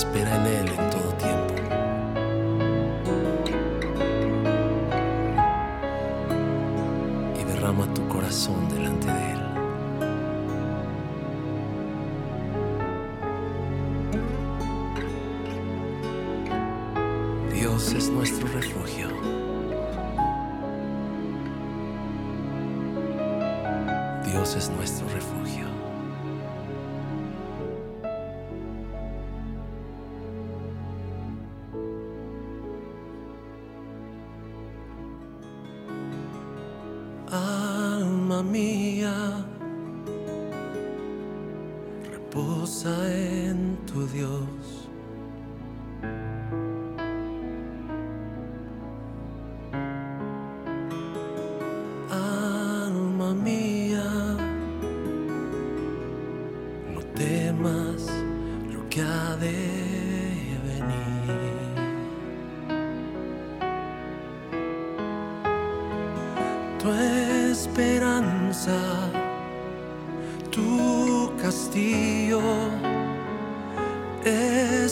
espera en Él en todo tiempo. Y derrama tu corazón delante de Él. Dios es nuestro refugio. Dios es nuestro refugio.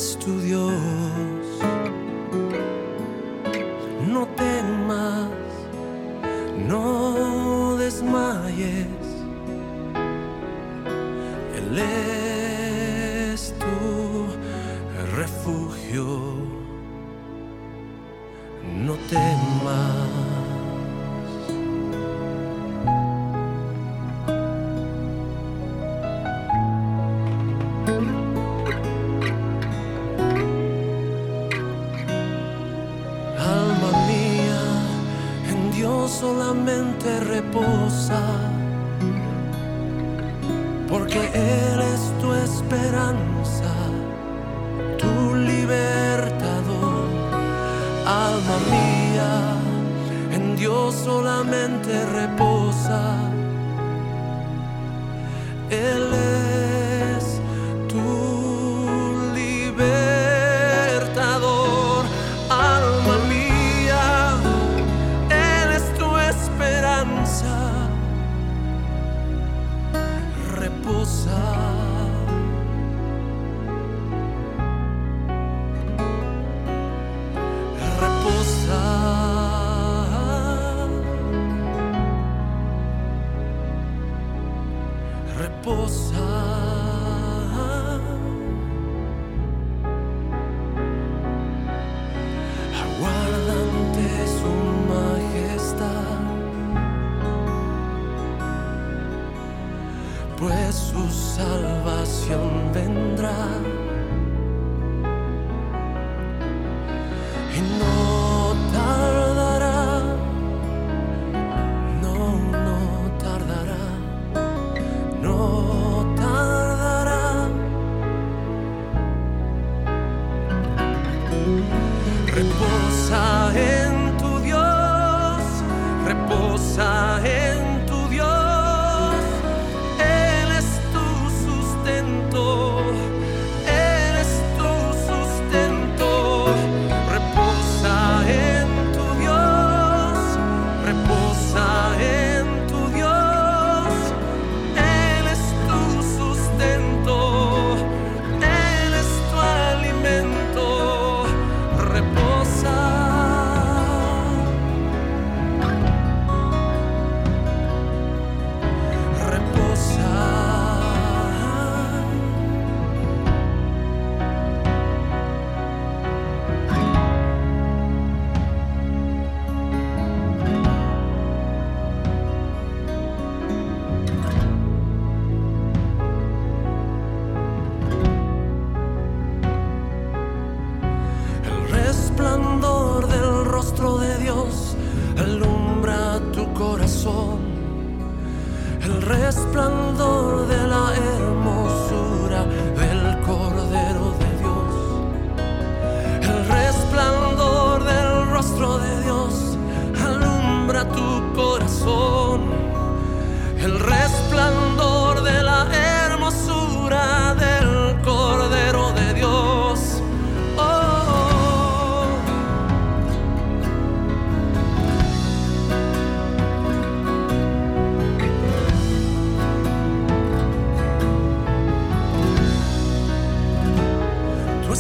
es tu Dios. No temas, no desmayes. Él solamente reposo.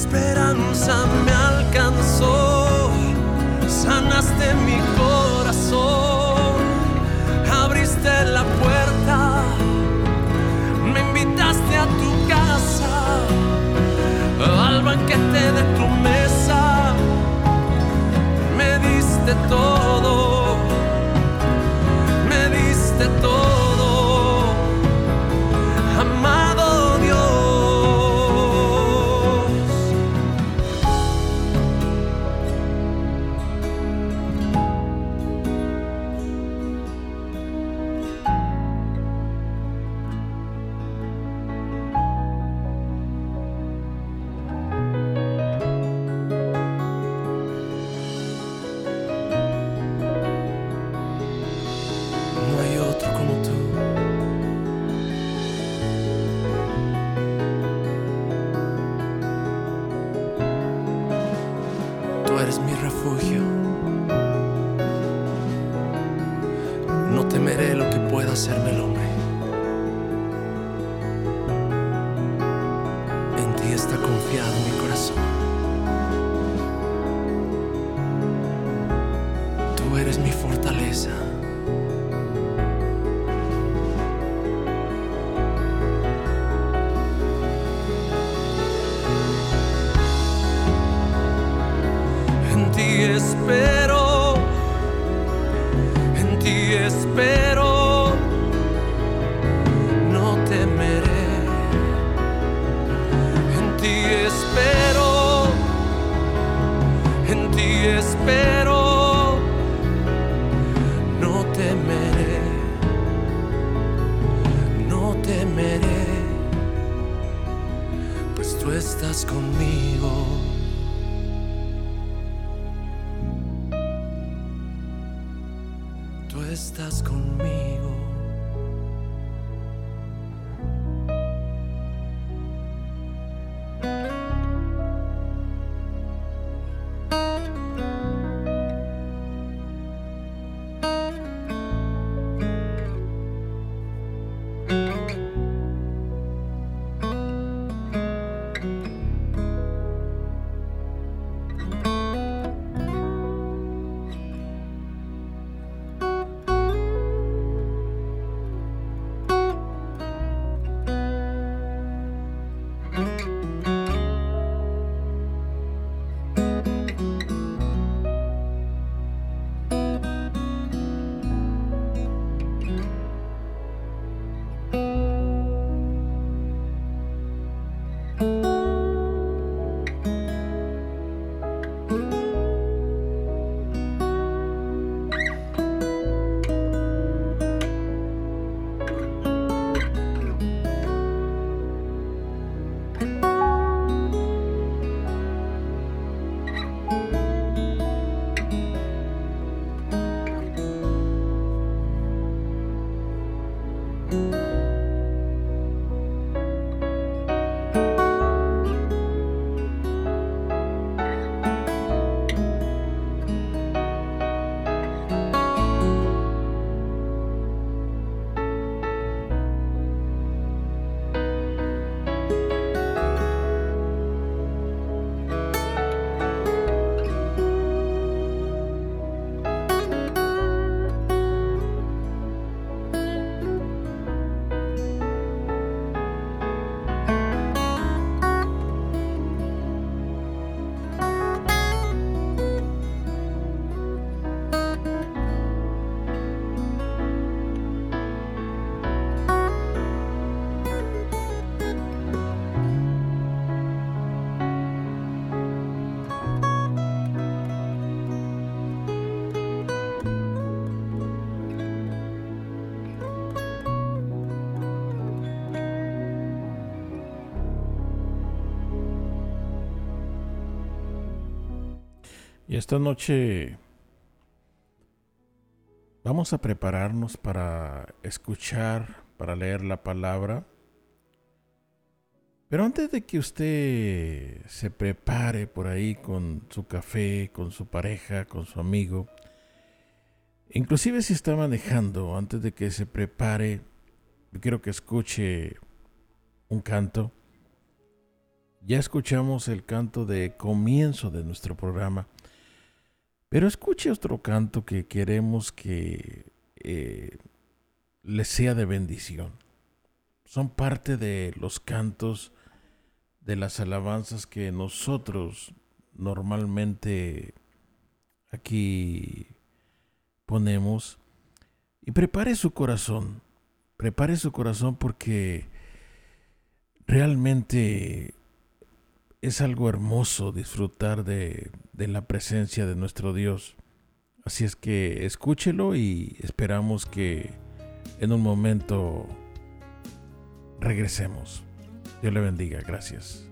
Esperanza me alcanzó, sanaste mi corazón, abriste la puerta, me invitaste a tu casa, al banquete de tu mesa, me diste todo, me diste todo. Estás conmigo. Tú estás conmigo. Y esta noche vamos a prepararnos para escuchar, para leer la palabra. Pero antes de que usted se prepare por ahí con su café, con su pareja, con su amigo, inclusive si está manejando, antes de que se prepare, yo quiero que escuche un canto, Ya escuchamos el canto de comienzo de nuestro programa, pero escuche otro canto que queremos que eh, le sea de bendición. Son parte de los cantos de las alabanzas que nosotros normalmente aquí ponemos. Y prepare su corazón, prepare su corazón porque realmente es algo hermoso disfrutar de, la presencia de nuestro Dios. Así es que escúchelo y esperamos que en un momento regresemos. Dios le bendiga. Gracias.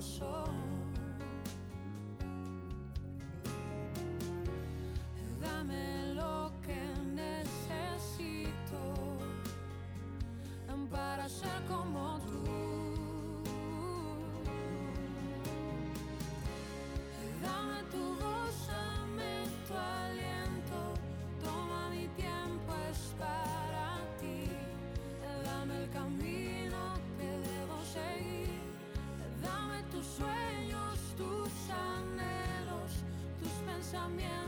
手上面。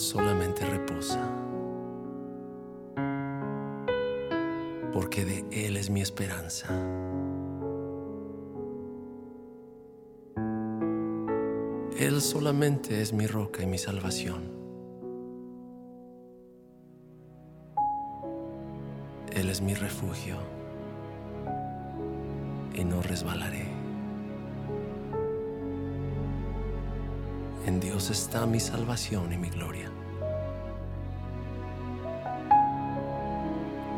Solamente reposa, porque de Él es mi esperanza. Él solamente es mi roca y mi salvación. Él es mi refugio y no resbalaré. En Dios está mi salvación y mi gloria.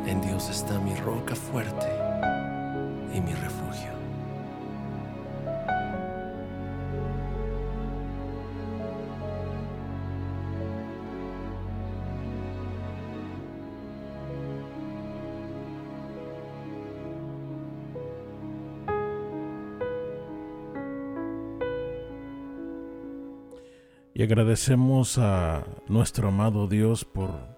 En Dios está mi roca fuerte y mi refugio. Y agradecemos a nuestro amado Dios por,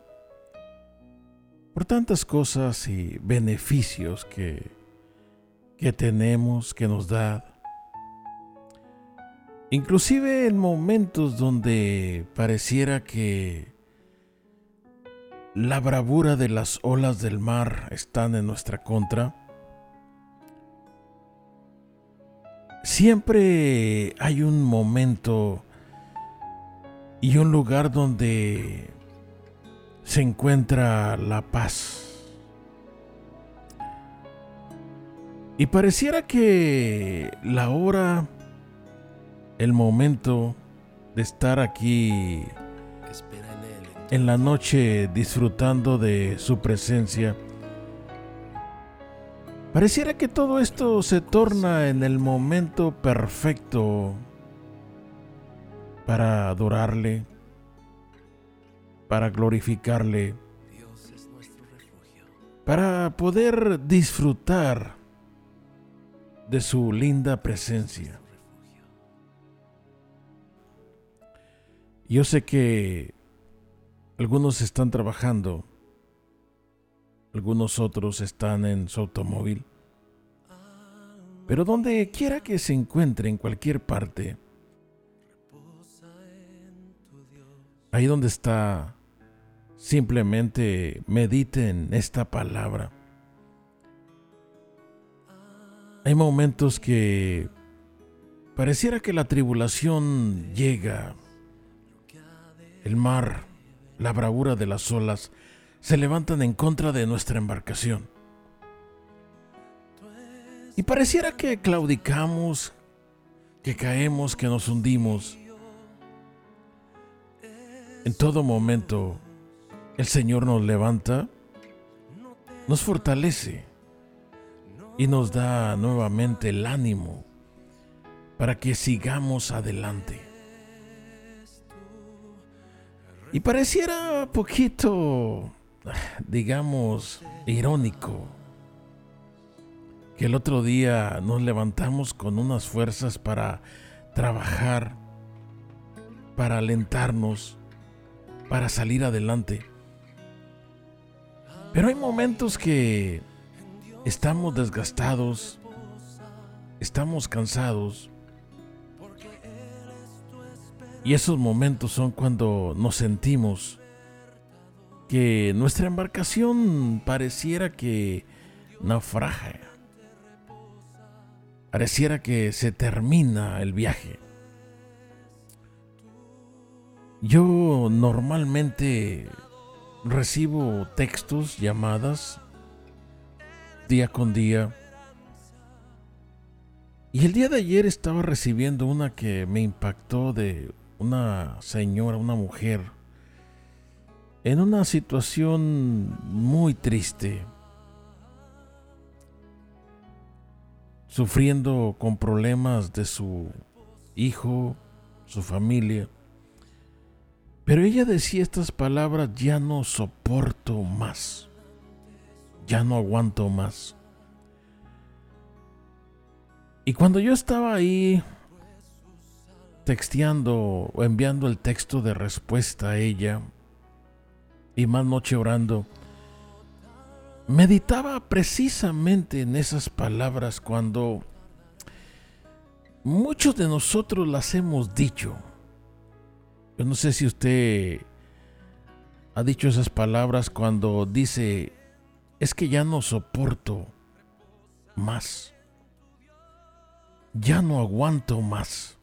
tantas cosas y beneficios que, que tenemos, que nos da. Inclusive en momentos donde pareciera que la bravura de las olas del mar están en nuestra contra, siempre hay un momento y un lugar donde se encuentra la paz. Y pareciera que la hora, el momento de estar aquí en la noche disfrutando de su presencia, pareciera que todo esto se torna en el momento perfecto para adorarle, para glorificarle, para poder disfrutar de su linda presencia. Yo sé que algunos están trabajando, algunos otros están en su automóvil, pero donde quiera que se encuentre en cualquier parte, ahí donde está, simplemente mediten esta palabra. Hay momentos que pareciera que la tribulación llega, el mar, la bravura de las olas se levantan en contra de nuestra embarcación. Y pareciera que claudicamos, que caemos, que nos hundimos. En todo momento, el Señor nos levanta, nos fortalece y nos da nuevamente el ánimo para que sigamos adelante. Y pareciera poquito, digamos, irónico que el otro día nos levantamos con unas fuerzas para trabajar, para alentarnos, para salir adelante. Pero hay momentos que estamos desgastados, estamos cansados. Y esos momentos son cuando nos sentimos que nuestra embarcación pareciera que naufraga. Pareciera que se termina el viaje. Yo normalmente recibo textos, llamadas, día con día. Y el día de ayer estaba recibiendo una que me impactó de una señora, una mujer, en una situación muy triste, sufriendo con problemas de su hijo, su familia. Pero ella decía estas palabras, ya no soporto más, ya no aguanto más. Y cuando yo estaba ahí texteando o enviando el texto de respuesta a ella, y más noche orando, meditaba precisamente en esas palabras cuando muchos de nosotros las hemos dicho. Yo no sé si usted ha dicho esas palabras cuando dice, es que ya no soporto más. Ya no aguanto más.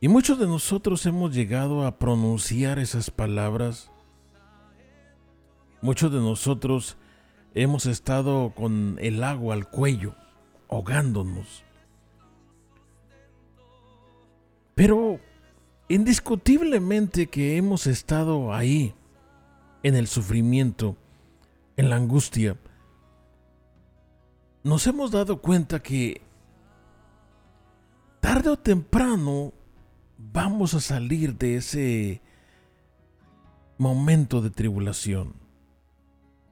Y muchos de nosotros hemos llegado a pronunciar esas palabras. Muchos de nosotros hemos estado con el agua al cuello, ahogándonos. Pero indiscutiblemente que hemos estado ahí, en el sufrimiento, en la angustia, nos hemos dado cuenta que tarde o temprano vamos a salir de ese momento de tribulación.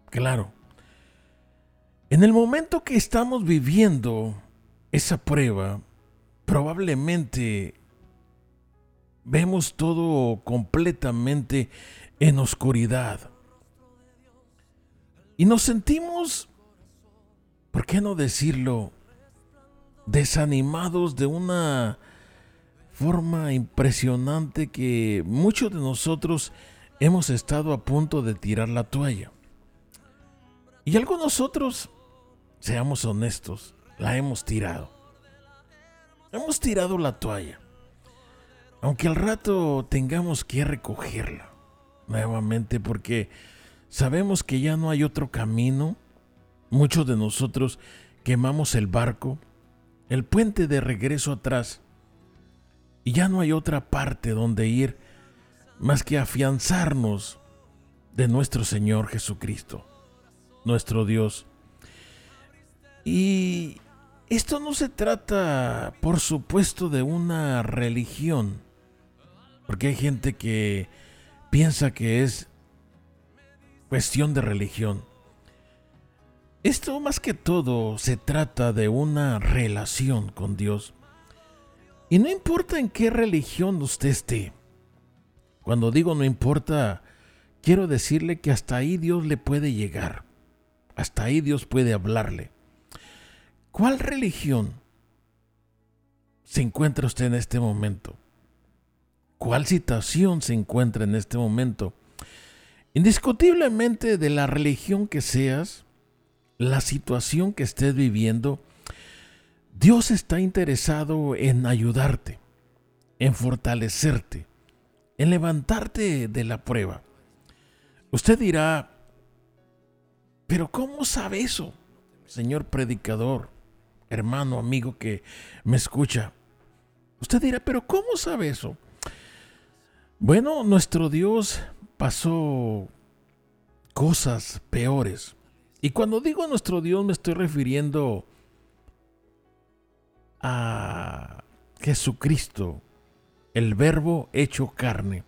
Claro, en el momento que estamos viviendo esa prueba, probablemente vemos todo completamente en oscuridad. Y nos sentimos, ¿por qué no decirlo?, desanimados de una forma impresionante que muchos de nosotros hemos estado a punto de tirar la toalla. Y algunos otros, seamos honestos, la hemos tirado. Hemos tirado la toalla. Aunque al rato tengamos que recogerla nuevamente porque sabemos que ya no hay otro camino. Muchos de nosotros quemamos el barco, el puente de regreso atrás y ya no hay otra parte donde ir más que afianzarnos de nuestro Señor Jesucristo, nuestro Dios. Y esto no se trata, por supuesto, de una religión, porque hay gente que piensa que es cuestión de religión. Esto más que todo se trata de una relación con Dios. Y no importa en qué religión usted esté. Cuando digo no importa, quiero decirle que hasta ahí Dios le puede llegar. Hasta ahí Dios puede hablarle. ¿Cuál religión se encuentra usted en este momento? ¿Cuál situación se encuentra en este momento? Indiscutiblemente de la religión que seas, la situación que estés viviendo, Dios está interesado en ayudarte, en fortalecerte, en levantarte de la prueba. Usted dirá, pero ¿cómo sabe eso, señor predicador, hermano, amigo que me escucha? Usted dirá, pero ¿cómo sabe eso? Bueno, nuestro Dios pasó cosas peores. Y cuando digo nuestro Dios me estoy refiriendo a Jesucristo, el verbo hecho carne,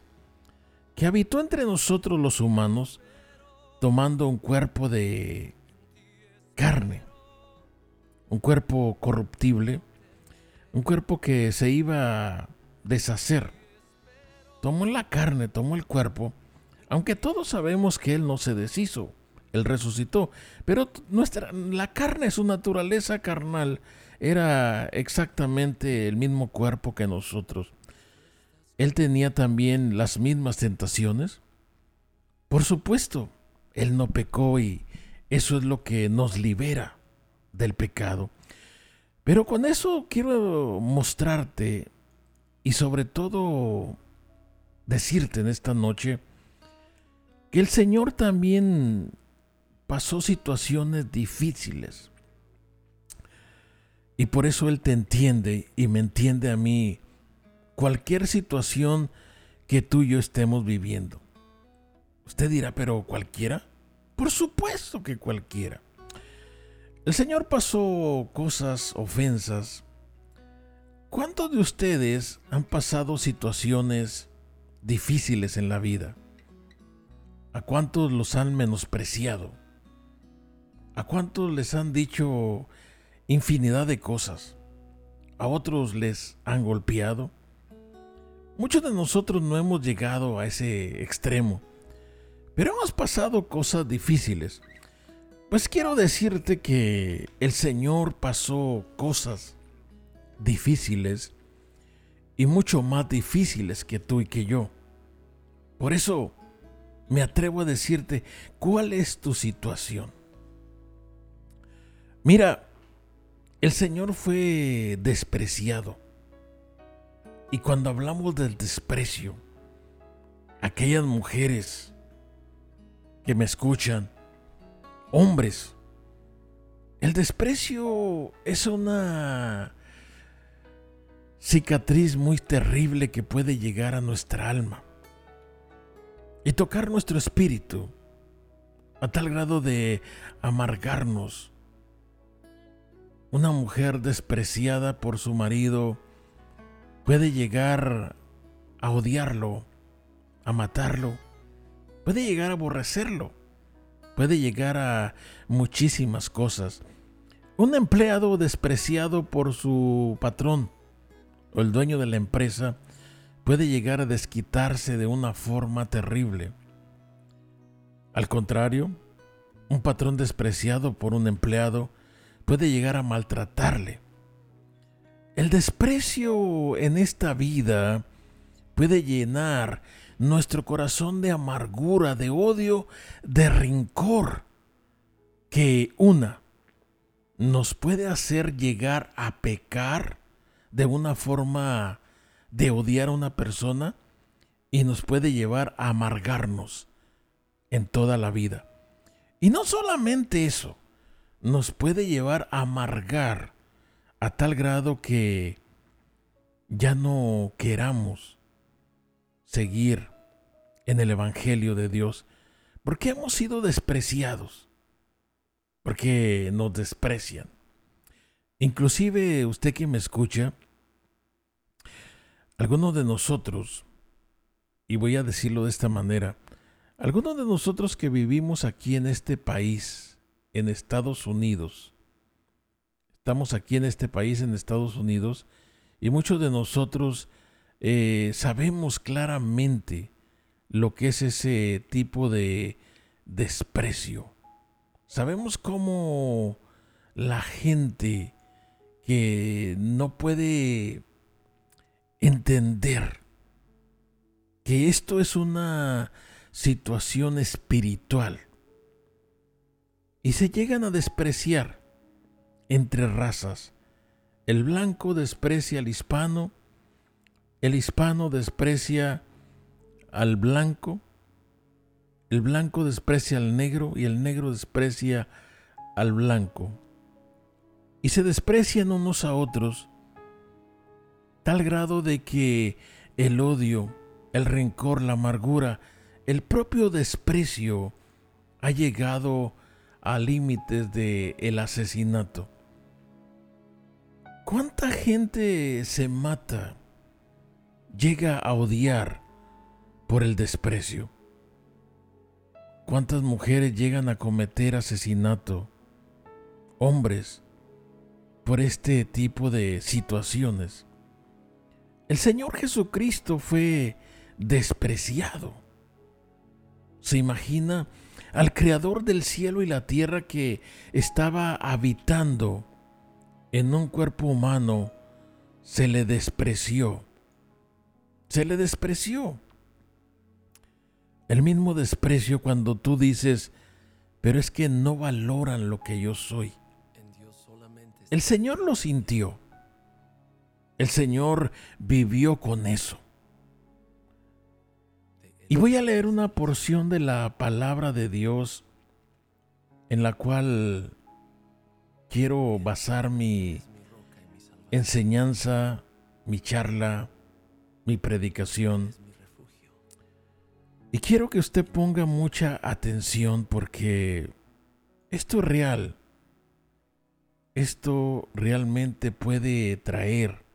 que habitó entre nosotros los humanos, tomando un cuerpo de carne, un cuerpo corruptible, un cuerpo que se iba a deshacer. Tomó la carne, tomó el cuerpo, aunque todos sabemos que Él no se deshizo, Él resucitó, pero nuestra, la carne, su naturaleza carnal, era exactamente el mismo cuerpo que nosotros. Él tenía también las mismas tentaciones. Por supuesto, Él no pecó y eso es lo que nos libera del pecado. Pero con eso quiero mostrarte y sobre todo decirte en esta noche que el Señor también pasó situaciones difíciles. Y por eso Él te entiende y me entiende a mí. Cualquier situación que tú y yo estemos viviendo. Usted dirá, pero cualquiera. Por supuesto que cualquiera. El Señor pasó cosas, ofensas. ¿Cuántos de ustedes han pasado situaciones difíciles en la vida? ¿A cuántos los han menospreciado? ¿A cuántos les han dicho infinidad de cosas? ¿A otros les han golpeado? Muchos de nosotros no hemos llegado a ese extremo, pero hemos pasado cosas difíciles. Pues quiero decirte que el Señor pasó cosas difíciles y mucho más difíciles que tú y que yo. Por eso me atrevo a decirte cuál es tu situación. Mira, el Señor fue despreciado. Y cuando hablamos del desprecio, aquellas mujeres que me escuchan, hombres, el desprecio es una cicatriz muy terrible que puede llegar a nuestra alma y tocar nuestro espíritu a tal grado de amargarnos una mujer despreciada por su marido puede llegar a odiarlo, a matarlo, puede llegar a aborrecerlo, puede llegar a muchísimas cosas. Un empleado despreciado por su patrón o el dueño de la empresa puede llegar a desquitarse de una forma terrible. Al contrario, un patrón despreciado por un empleado puede llegar a maltratarle. El desprecio en esta vida puede llenar nuestro corazón de amargura, de odio, de rencor, que una nos puede hacer llegar a pecar de una forma de odiar a una persona y nos puede llevar a amargarnos en toda la vida. Y no solamente eso, nos puede llevar a amargar a tal grado que ya no queramos seguir en el Evangelio de Dios, porque hemos sido despreciados, porque nos desprecian. Inclusive usted que me escucha, algunos de nosotros, y voy a decirlo de esta manera, algunos de nosotros que vivimos aquí en este país, en Estados Unidos, estamos aquí en este país, en Estados Unidos, y muchos de nosotros eh, sabemos claramente lo que es ese tipo de desprecio. Sabemos cómo la gente que no puede entender que esto es una situación espiritual y se llegan a despreciar entre razas. El blanco desprecia al hispano, el hispano desprecia al blanco, el blanco desprecia al negro y el negro desprecia al blanco. Y se desprecian unos a otros tal grado de que el odio, el rencor, la amargura, el propio desprecio ha llegado a límites de el asesinato. ¿Cuánta gente se mata, llega a odiar por el desprecio? ¿Cuántas mujeres llegan a cometer asesinato? Hombres, por este tipo de situaciones. El Señor Jesucristo fue despreciado. ¿Se imagina al Creador del cielo y la tierra que estaba habitando en un cuerpo humano? Se le despreció. Se le despreció. El mismo desprecio cuando tú dices, pero es que no valoran lo que yo soy. El Señor lo sintió. El Señor vivió con eso. Y voy a leer una porción de la palabra de Dios en la cual quiero basar mi enseñanza, mi charla, mi predicación. Y quiero que usted ponga mucha atención porque esto es real. Esto realmente puede traer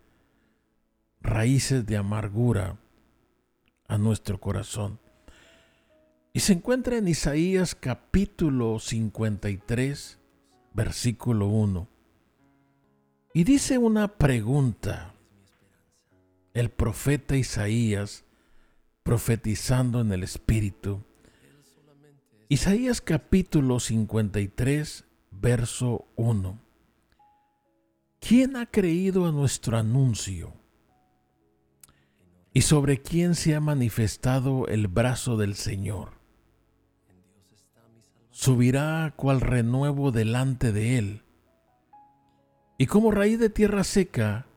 raíces de amargura a nuestro corazón. Y se encuentra en Isaías capítulo 53, versículo 1. Y dice una pregunta, el profeta Isaías profetizando en el Espíritu. Isaías capítulo 53, verso 1. ¿Quién ha creído a nuestro anuncio? ¿Y sobre quién se ha manifestado el brazo del Señor? Subirá cual renuevo delante de él y como raíz de tierra seca,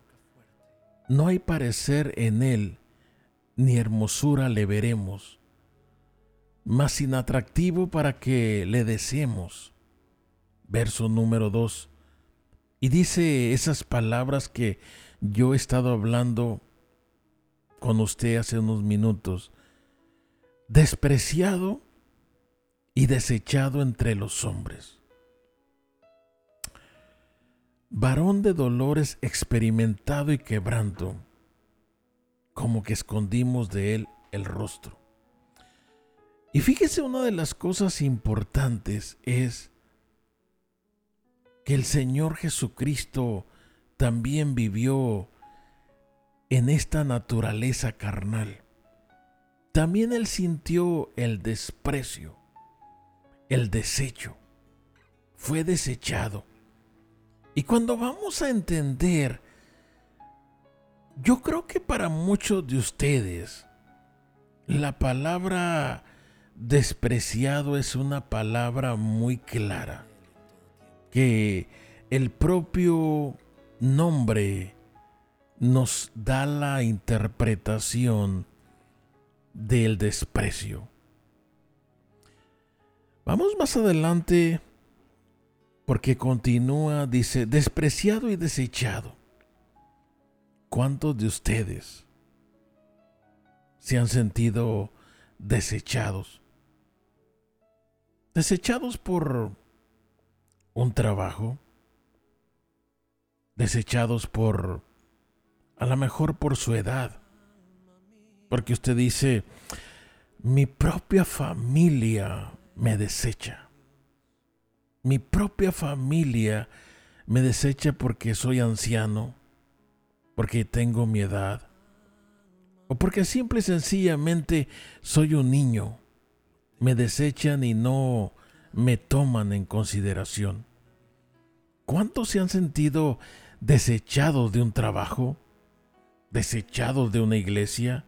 no hay parecer en él, ni hermosura le veremos, mas inatractivo para que le deseemos. Verso número 2. Y dice esas palabras que yo he estado hablando con usted hace unos minutos. Despreciado y desechado entre los hombres varón de dolores experimentado y quebranto, como que escondimos de él el rostro. Y fíjese, una de las cosas importantes es que el Señor Jesucristo también vivió en esta naturaleza carnal. También Él sintió el desprecio, el desecho. Fue desechado y cuando vamos a entender, yo creo que para muchos de ustedes, la palabra despreciado es una palabra muy clara, que el propio nombre nos da la interpretación del desprecio. Vamos más adelante porque continúa, dice, despreciado y desechado. ¿Cuántos de ustedes se han sentido desechados? Desechados por un trabajo, desechados por, a lo mejor por su edad, porque usted dice, mi propia familia me desecha mi propia familia me desecha porque soy anciano, porque tengo mi edad, o porque simple y sencillamente soy un niño. Me desechan y no me toman en consideración. ¿Cuántos se han sentido desechados de un trabajo? ¿Desechados de una iglesia?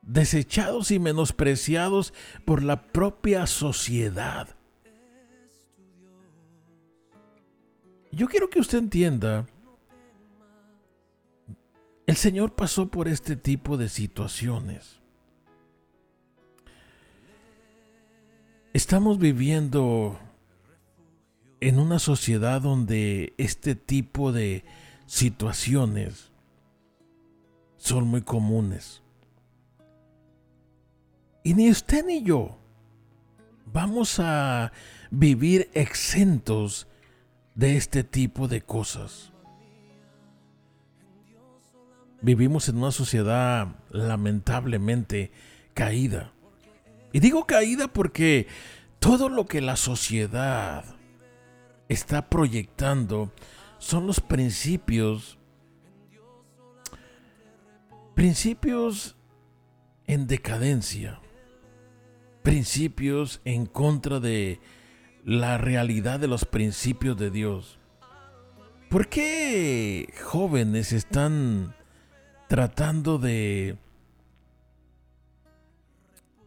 ¿Desechados y menospreciados por la propia sociedad? Yo quiero que usted entienda, el Señor pasó por este tipo de situaciones. Estamos viviendo en una sociedad donde este tipo de situaciones son muy comunes. Y ni usted ni yo vamos a vivir exentos de este tipo de cosas. Vivimos en una sociedad lamentablemente caída. Y digo caída porque todo lo que la sociedad está proyectando son los principios, principios en decadencia, principios en contra de la realidad de los principios de Dios. ¿Por qué jóvenes están tratando de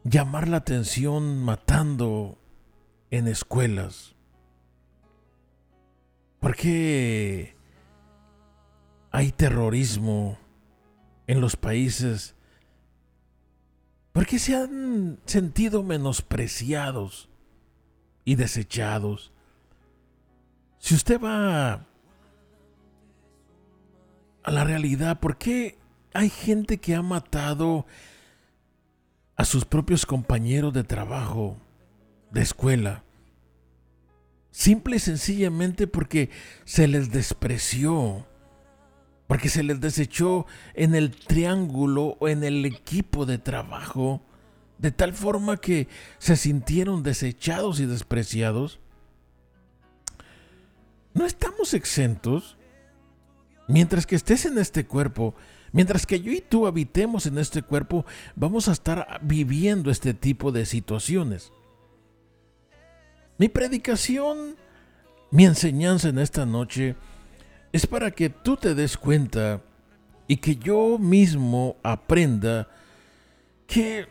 llamar la atención matando en escuelas? ¿Por qué hay terrorismo en los países? ¿Por qué se han sentido menospreciados? y desechados. Si usted va a la realidad, ¿por qué hay gente que ha matado a sus propios compañeros de trabajo, de escuela, simple y sencillamente porque se les despreció, porque se les desechó en el triángulo o en el equipo de trabajo, de tal forma que se sintieron desechados y despreciados. No estamos exentos. Mientras que estés en este cuerpo, mientras que yo y tú habitemos en este cuerpo, vamos a estar viviendo este tipo de situaciones. Mi predicación, mi enseñanza en esta noche es para que tú te des cuenta y que yo mismo aprenda que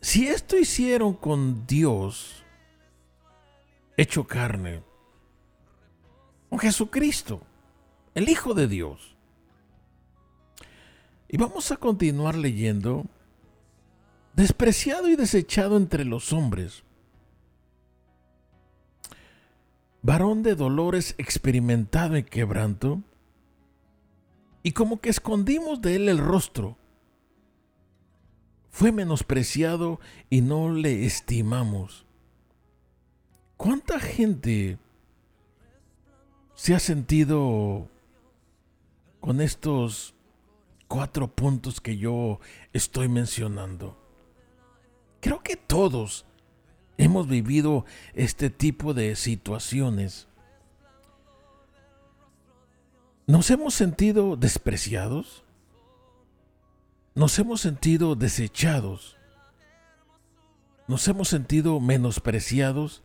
si esto hicieron con Dios, hecho carne, con Jesucristo, el Hijo de Dios. Y vamos a continuar leyendo, despreciado y desechado entre los hombres, varón de dolores experimentado en quebranto, y como que escondimos de él el rostro, fue menospreciado y no le estimamos. ¿Cuánta gente se ha sentido con estos cuatro puntos que yo estoy mencionando? Creo que todos hemos vivido este tipo de situaciones. ¿Nos hemos sentido despreciados? ¿Nos hemos sentido desechados? ¿Nos hemos sentido menospreciados?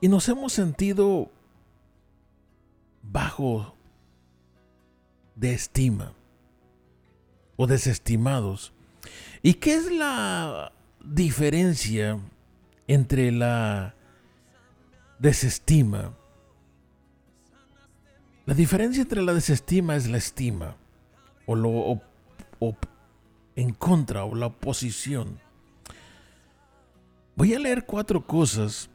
Y nos hemos sentido bajo de estima o desestimados. ¿Y qué es la diferencia entre la desestima? La diferencia entre la desestima es la estima o lo en contra o la oposición. Voy a leer cuatro cosas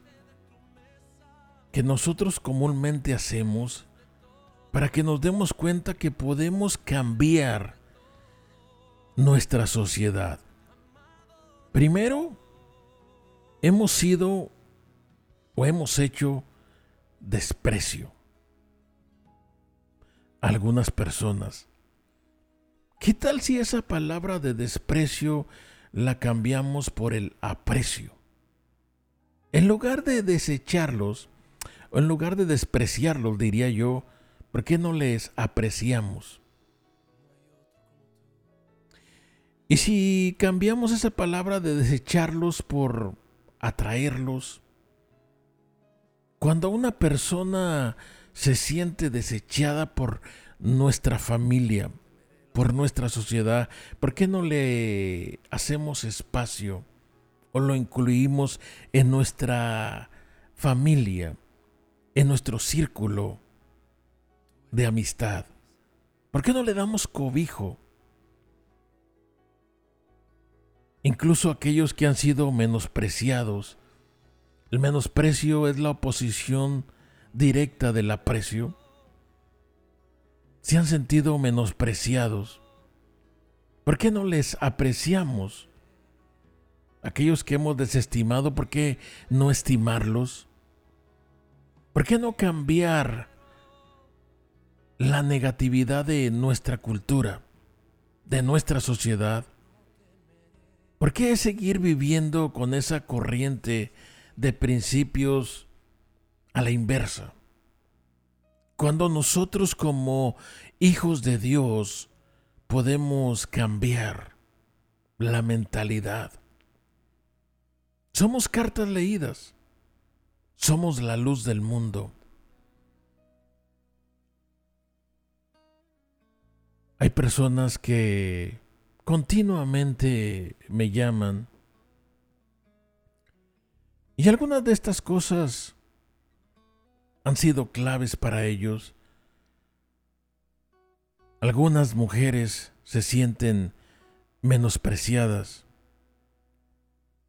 que nosotros comúnmente hacemos para que nos demos cuenta que podemos cambiar nuestra sociedad. Primero, hemos sido o hemos hecho desprecio a algunas personas. ¿Qué tal si esa palabra de desprecio la cambiamos por el aprecio? En lugar de desecharlos, o en lugar de despreciarlos, diría yo, ¿Por qué no les apreciamos? Y si cambiamos esa palabra de desecharlos por atraerlos, cuando una persona se siente desechada por nuestra familia, por nuestra sociedad, ¿por qué no le hacemos espacio o lo incluimos en nuestra familia, en nuestro círculo? de amistad? ¿Por qué no le damos cobijo? Incluso aquellos que han sido menospreciados. El menosprecio es la oposición directa del aprecio. Se han sentido menospreciados. ¿Por qué no les apreciamos? Aquellos que hemos desestimado, ¿por qué no estimarlos? ¿Por qué no cambiar la negatividad de nuestra cultura, de nuestra sociedad? ¿Por qué seguir viviendo con esa corriente de principios a la inversa? Cuando nosotros como hijos de Dios podemos cambiar la mentalidad. Somos cartas leídas. Somos la luz del mundo. Hay personas que continuamente me llaman y algunas de estas cosas han sido claves para ellos. Algunas mujeres se sienten menospreciadas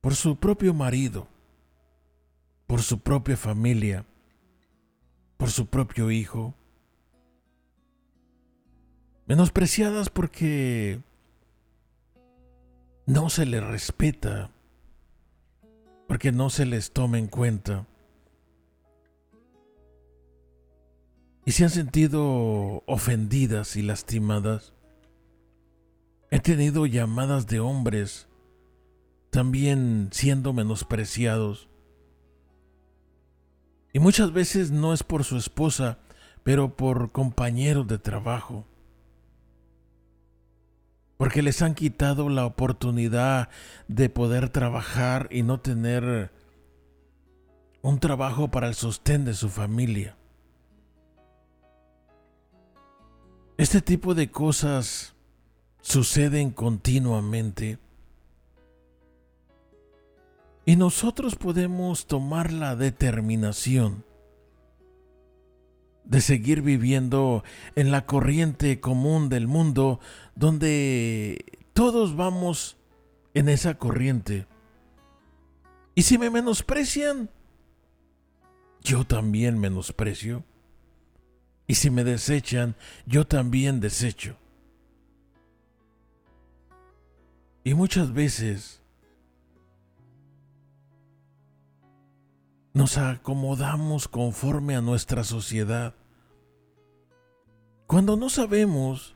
por su propio marido, por su propia familia, por su propio hijo menospreciadas porque no se les respeta, porque no se les toma en cuenta. Y se han sentido ofendidas y lastimadas. He tenido llamadas de hombres también siendo menospreciados. Y muchas veces no es por su esposa, pero por compañeros de trabajo. Porque les han quitado la oportunidad de poder trabajar y no tener un trabajo para el sostén de su familia. Este tipo de cosas suceden continuamente. Y nosotros podemos tomar la determinación de seguir viviendo en la corriente común del mundo donde todos vamos en esa corriente. Y si me menosprecian, yo también menosprecio. Y si me desechan, yo también desecho. Y muchas veces nos acomodamos conforme a nuestra sociedad. Cuando no sabemos,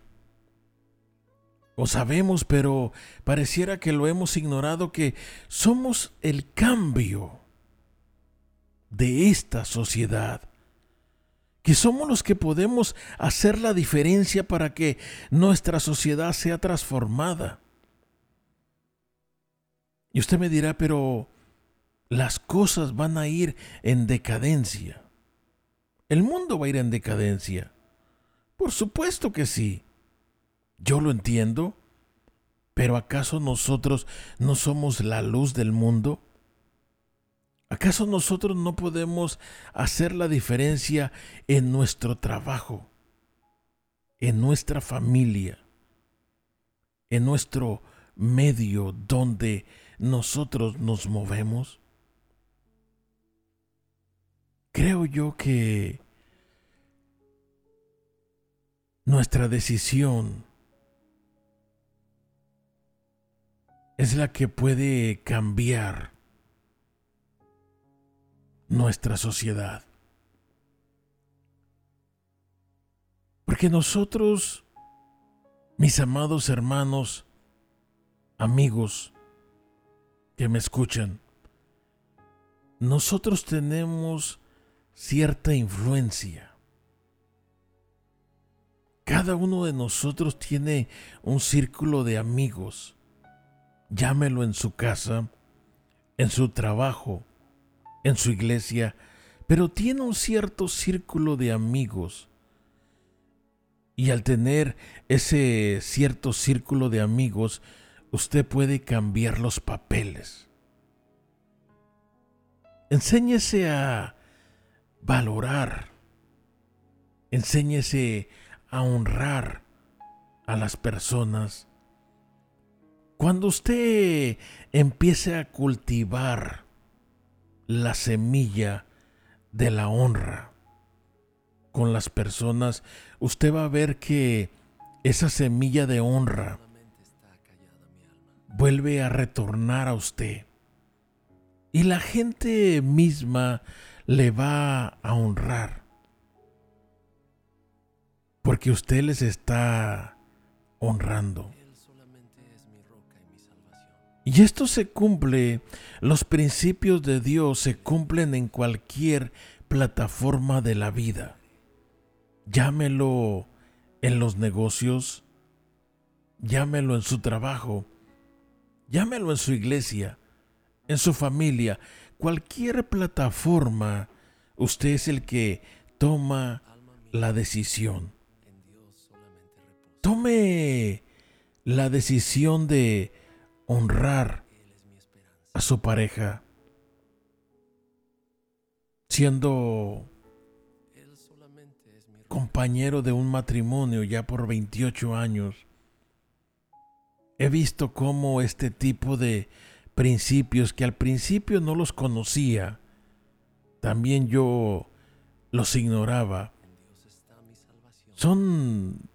o sabemos, pero pareciera que lo hemos ignorado, que somos el cambio de esta sociedad, que somos los que podemos hacer la diferencia para que nuestra sociedad sea transformada. Y usted me dirá, pero las cosas van a ir en decadencia. El mundo va a ir en decadencia. Por supuesto que sí. Yo lo entiendo. Pero ¿acaso nosotros no somos la luz del mundo? ¿Acaso nosotros no podemos hacer la diferencia en nuestro trabajo, en nuestra familia, en nuestro medio donde nosotros nos movemos? Creo yo que nuestra decisión es la que puede cambiar nuestra sociedad. Porque nosotros, mis amados hermanos, amigos que me escuchan, nosotros tenemos cierta influencia. Cada uno de nosotros tiene un círculo de amigos. Llámelo en su casa, en su trabajo, en su iglesia, pero tiene un cierto círculo de amigos. Y al tener ese cierto círculo de amigos, usted puede cambiar los papeles. Enséñese a valorar, enséñese a honrar a las personas. Cuando usted empiece a cultivar la semilla de la honra con las personas, usted va a ver que esa semilla de honra vuelve a retornar a usted. Y la gente misma le va a honrar. Porque usted les está honrando. Y esto se cumple, los principios de Dios se cumplen en cualquier plataforma de la vida. Llámelo en los negocios, llámelo en su trabajo, llámelo en su iglesia, en su familia, cualquier plataforma, usted es el que toma la decisión. Tome la decisión de honrar a su pareja, siendo compañero de un matrimonio ya por 28 años. He visto cómo este tipo de principios que al principio no los conocía, también yo los ignoraba. Son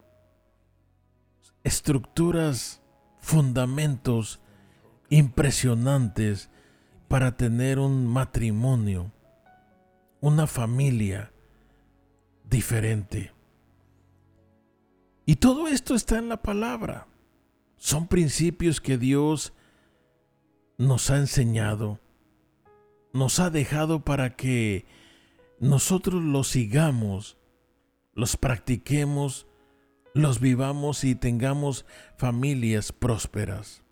estructuras, fundamentos impresionantes para tener un matrimonio, una familia diferente. Y todo esto está en la palabra. Son principios que Dios nos ha enseñado, nos ha dejado para que nosotros los sigamos, los practiquemos, los vivamos y tengamos familias prósperas.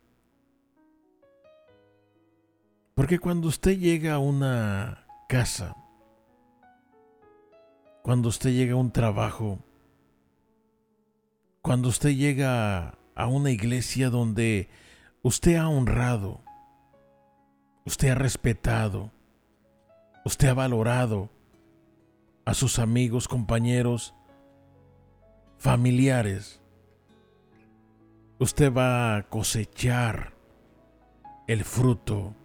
Porque cuando usted llega a una casa, cuando usted llega a un trabajo, cuando usted llega a una iglesia donde usted ha honrado, usted ha respetado, usted ha valorado a sus amigos, compañeros, familiares, usted va a cosechar el fruto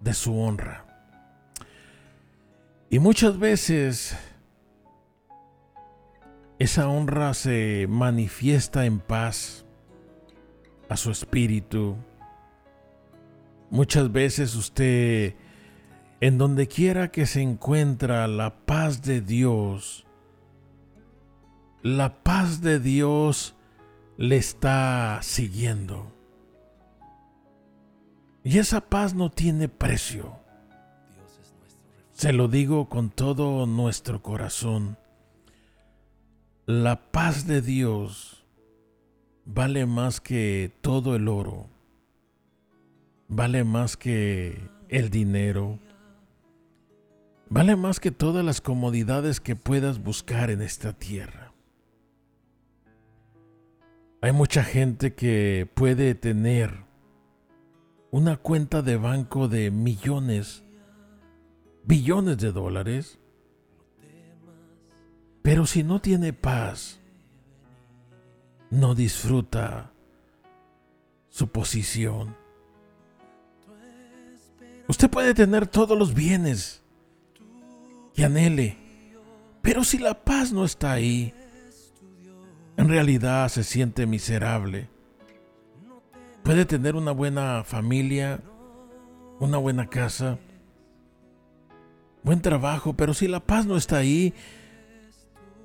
de su honra. Y muchas veces esa honra se manifiesta en paz a su espíritu. Muchas veces usted, en donde quiera que se encuentra la paz de Dios, la paz de Dios le está siguiendo. Y esa paz no tiene precio. Se lo digo con todo nuestro corazón. La paz de Dios vale más que todo el oro. Vale más que el dinero. Vale más que todas las comodidades que puedas buscar en esta tierra. Hay mucha gente que puede tener una cuenta de banco de millones, billones de dólares. Pero si no tiene paz, no disfruta su posición. Usted puede tener todos los bienes que anhele, pero si la paz no está ahí, en realidad se siente miserable Puede tener una buena familia, una buena casa, buen trabajo, pero si la paz no está ahí,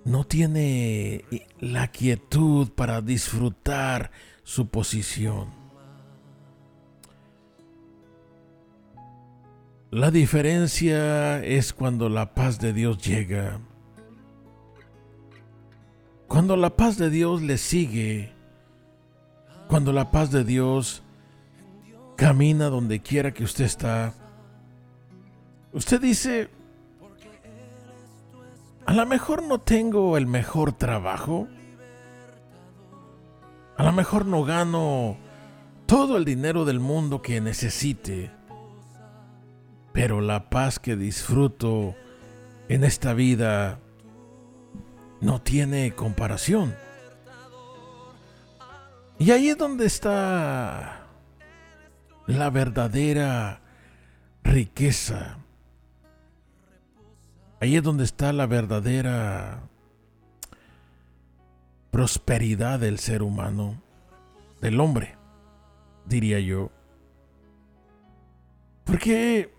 no tiene la quietud para disfrutar su posición. La diferencia es cuando la paz de Dios llega. Cuando la paz de Dios le sigue, cuando la paz de Dios camina donde quiera que usted está, usted dice, a lo mejor no tengo el mejor trabajo, a lo mejor no gano todo el dinero del mundo que necesite, pero la paz que disfruto en esta vida no tiene comparación. Y ahí es donde está la verdadera riqueza. Ahí es donde está la verdadera prosperidad del ser humano, del hombre, diría yo. Porque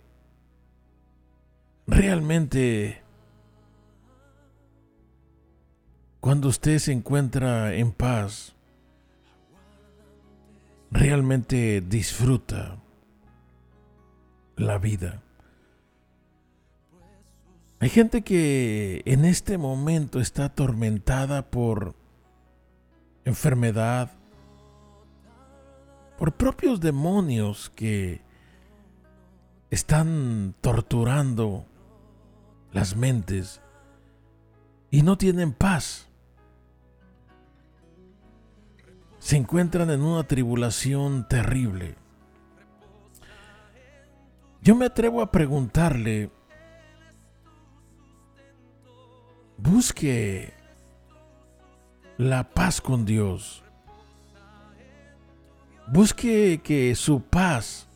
realmente cuando usted se encuentra en paz, realmente disfruta la vida. Hay gente que en este momento está atormentada por enfermedad, por propios demonios que están torturando las mentes y no tienen paz. se encuentran en una tribulación terrible. Yo me atrevo a preguntarle, busque la paz con Dios. Busque que su paz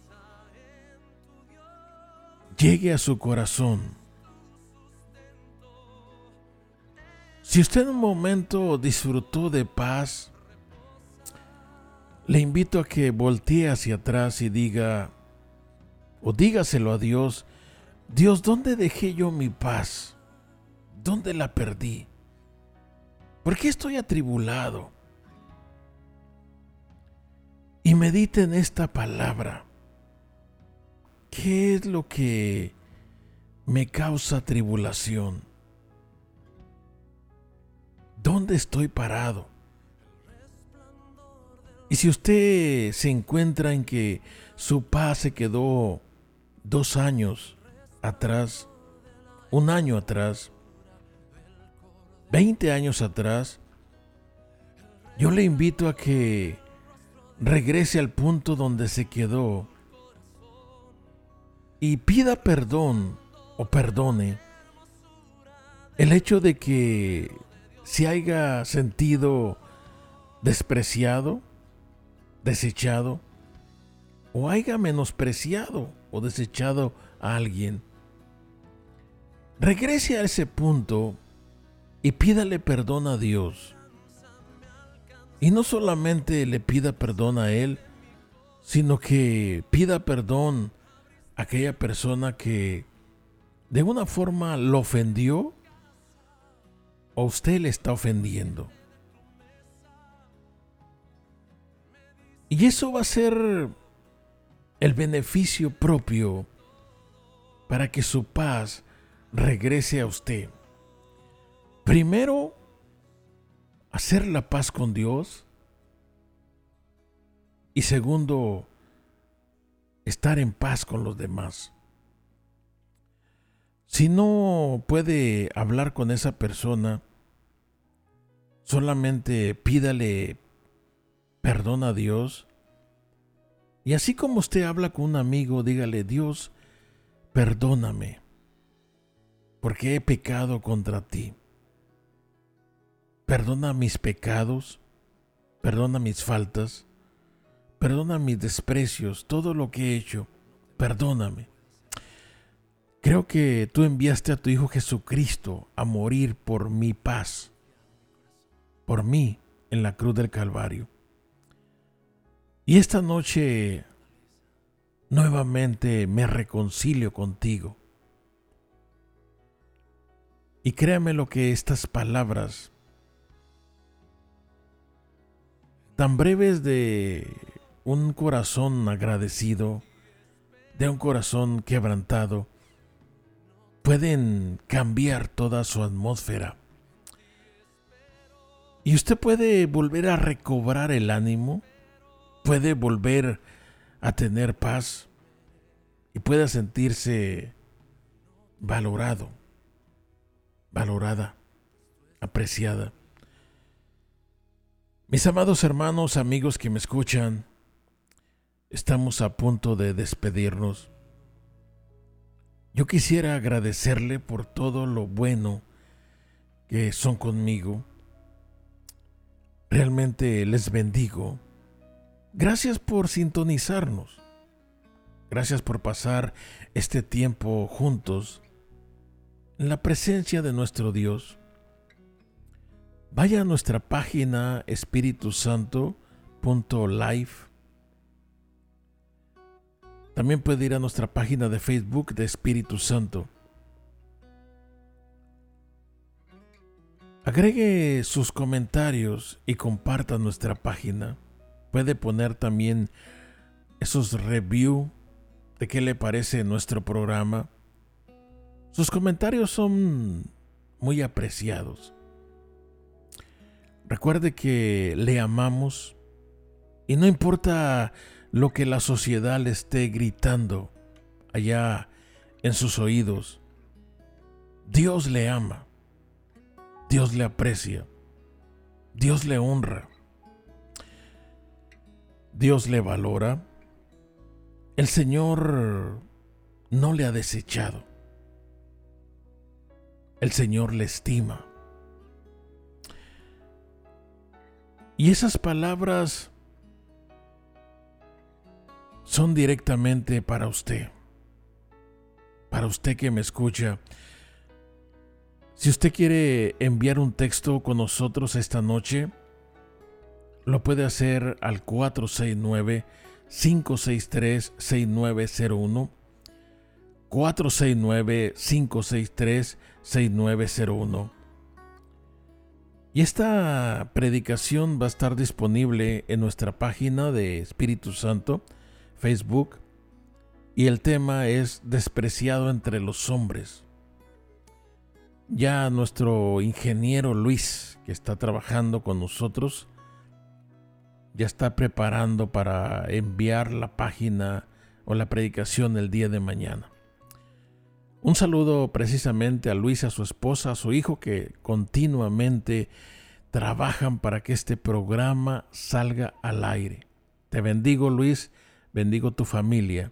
llegue a su corazón. Si usted en un momento disfrutó de paz, le invito a que voltee hacia atrás y diga, o dígaselo a Dios, Dios, ¿dónde dejé yo mi paz? ¿Dónde la perdí? ¿Por qué estoy atribulado? Y medite en esta palabra. ¿Qué es lo que me causa tribulación? ¿Dónde estoy parado? Y si usted se encuentra en que su paz se quedó dos años atrás, un año atrás, 20 años atrás, yo le invito a que regrese al punto donde se quedó y pida perdón o perdone el hecho de que se haya sentido despreciado, desechado, o haya menospreciado o desechado a alguien. Regrese a ese punto y pídale perdón a Dios. Y no solamente le pida perdón a Él, sino que pida perdón a aquella persona que de una forma lo ofendió o usted le está ofendiendo. Y eso va a ser el beneficio propio para que su paz regrese a usted. Primero, hacer la paz con Dios. Y segundo, estar en paz con los demás. Si no puede hablar con esa persona, solamente pídale perdón a Dios. Y así como usted habla con un amigo, dígale, Dios, perdóname, porque he pecado contra ti. Perdona mis pecados, perdona mis faltas, perdona mis desprecios, todo lo que he hecho, perdóname. Creo que tú enviaste a tu Hijo Jesucristo a morir por mi paz, por mí en la cruz del Calvario. Y esta noche nuevamente me reconcilio contigo. Y créame lo que estas palabras tan breves de un corazón agradecido, de un corazón quebrantado, pueden cambiar toda su atmósfera. Y usted puede volver a recobrar el ánimo, puede volver a tener paz y pueda sentirse valorado, valorada, apreciada. Mis amados hermanos, amigos que me escuchan, estamos a punto de despedirnos. Yo quisiera agradecerle por todo lo bueno que son conmigo. Realmente les bendigo. Gracias por sintonizarnos. Gracias por pasar este tiempo juntos en la presencia de nuestro Dios. Vaya a nuestra página espiritusanto.life. También puede ir a nuestra página de Facebook de Espíritu Santo. Agregue sus comentarios y comparta nuestra página. Puede poner también esos reviews de qué le parece nuestro programa. Sus comentarios son muy apreciados. Recuerde que le amamos y no importa lo que la sociedad le esté gritando allá en sus oídos. Dios le ama. Dios le aprecia. Dios le honra. Dios le valora. El Señor no le ha desechado. El Señor le estima. Y esas palabras son directamente para usted. Para usted que me escucha. Si usted quiere enviar un texto con nosotros esta noche, lo puede hacer al 469-563-6901. 469-563-6901. Y esta predicación va a estar disponible en nuestra página de Espíritu Santo, Facebook, y el tema es despreciado entre los hombres. Ya nuestro ingeniero Luis, que está trabajando con nosotros, ya está preparando para enviar la página o la predicación el día de mañana. Un saludo precisamente a Luis, a su esposa, a su hijo que continuamente trabajan para que este programa salga al aire. Te bendigo Luis, bendigo tu familia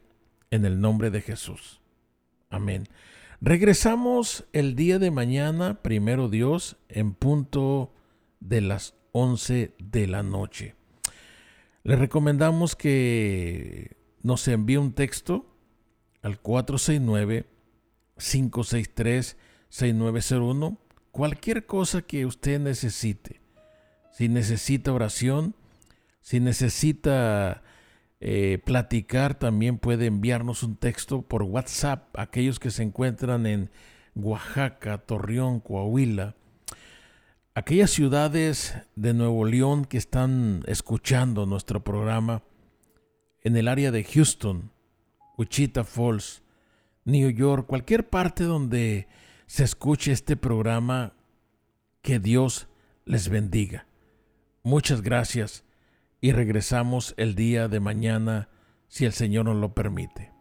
en el nombre de Jesús. Amén. Regresamos el día de mañana, primero Dios, en punto de las 11 de la noche. Le recomendamos que nos envíe un texto al 469-563-6901, cualquier cosa que usted necesite. Si necesita oración, si necesita eh, platicar, también puede enviarnos un texto por WhatsApp, aquellos que se encuentran en Oaxaca, Torreón, Coahuila aquellas ciudades de Nuevo León que están escuchando nuestro programa, en el área de Houston, Wichita Falls, New York, cualquier parte donde se escuche este programa, que Dios les bendiga. Muchas gracias y regresamos el día de mañana si el Señor nos lo permite.